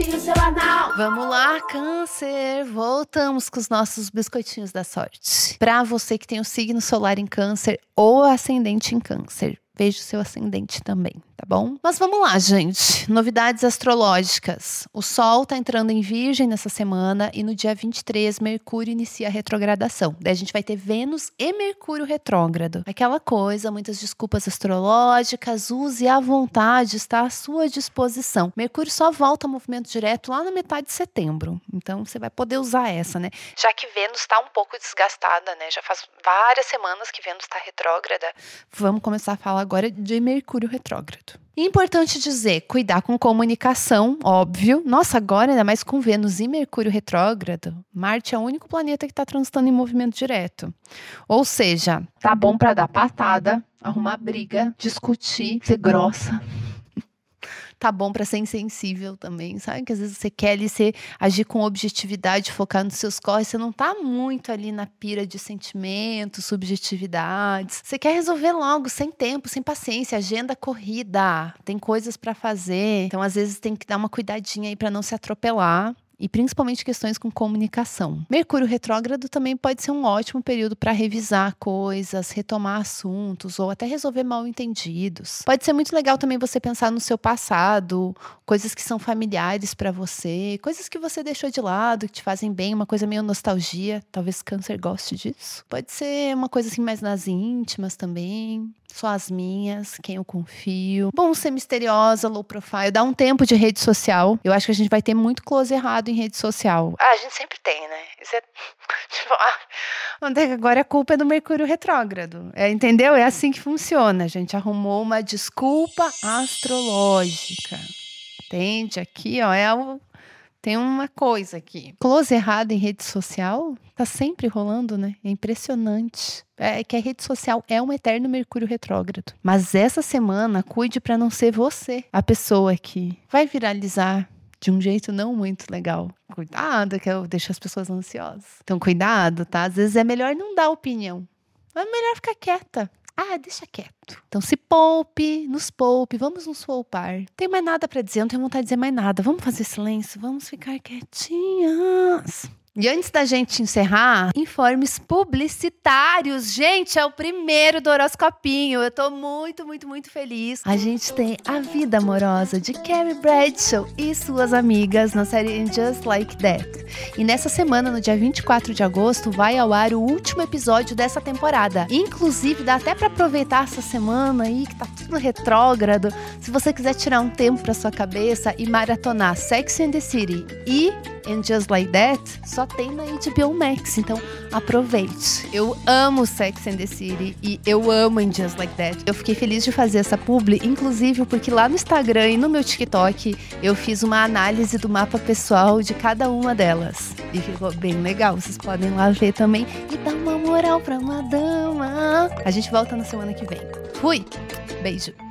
Seu anal. Vamos lá, câncer! Voltamos com os nossos biscoitinhos da sorte. Para você que tem o signo solar em câncer ou ascendente em câncer, veja o seu ascendente também tá bom? Mas vamos lá, gente. Novidades astrológicas. O Sol tá entrando em Virgem nessa semana e no dia 23 Mercúrio inicia a retrogradação. Daí a gente vai ter Vênus e Mercúrio retrógrado. Aquela coisa, muitas desculpas astrológicas, use à vontade, está à sua disposição. Mercúrio só volta ao movimento direto lá na metade de setembro. Então você vai poder usar essa, né? Já que Vênus está um pouco desgastada, né? Já faz várias semanas que Vênus está retrógrada. Vamos começar a falar agora de Mercúrio retrógrado. Importante dizer, cuidar com comunicação, óbvio. Nossa, agora ainda mais com Vênus e Mercúrio retrógrado, Marte é o único planeta que está transitando em movimento direto. Ou seja, tá bom para dar patada, arrumar briga, discutir, ser grossa tá bom para ser insensível também, sabe? Que às vezes você quer ali ser, agir com objetividade, focar nos seus corres, você não tá muito ali na pira de sentimentos, subjetividades. Você quer resolver logo, sem tempo, sem paciência, agenda corrida, tem coisas para fazer. Então, às vezes tem que dar uma cuidadinha aí para não se atropelar e principalmente questões com comunicação. Mercúrio retrógrado também pode ser um ótimo período para revisar coisas, retomar assuntos ou até resolver mal entendidos. Pode ser muito legal também você pensar no seu passado, coisas que são familiares para você, coisas que você deixou de lado, que te fazem bem, uma coisa meio nostalgia, talvez câncer goste disso. Pode ser uma coisa assim mais nas íntimas também. Só as minhas, quem eu confio. Bom ser misteriosa, low profile, dá um tempo de rede social. Eu acho que a gente vai ter muito close errado em rede social. Ah, a gente sempre tem, né? Isso é. Tipo, ah, agora a culpa é do Mercúrio retrógrado. É, entendeu? É assim que funciona. A gente arrumou uma desculpa astrológica. Entende? Aqui, ó, é o tem uma coisa aqui. Close errado em rede social tá sempre rolando, né? É impressionante. É que a rede social é um eterno Mercúrio retrógrado. Mas essa semana, cuide para não ser você a pessoa que vai viralizar de um jeito não muito legal. Cuidado, que eu deixo as pessoas ansiosas. Então, cuidado, tá? Às vezes é melhor não dar opinião. É melhor ficar quieta. Ah, deixa quieto. Então se poupe, nos poupe, vamos nos poupar. Não tem mais nada para dizer, não tenho vontade de dizer mais nada. Vamos fazer silêncio, vamos ficar quietinhas. E antes da gente encerrar, informes publicitários. Gente, é o primeiro do horoscopinho. Eu tô muito, muito, muito feliz. A gente tem A Vida Amorosa de Carrie Bradshaw e suas amigas na série Just Like That. E nessa semana, no dia 24 de agosto, vai ao ar o último episódio dessa temporada. Inclusive, dá até para aproveitar essa semana aí que tá tudo retrógrado. Se você quiser tirar um tempo para sua cabeça e maratonar Sex and the City e And Just Like That só tem na HBO Max, então aproveite. Eu amo Sex and the City e eu amo And Just Like That. Eu fiquei feliz de fazer essa publi, inclusive porque lá no Instagram e no meu TikTok eu fiz uma análise do mapa pessoal de cada uma delas. E ficou bem legal, vocês podem lá ver também e dar uma moral pra uma dama. A gente volta na semana que vem. Fui! Beijo!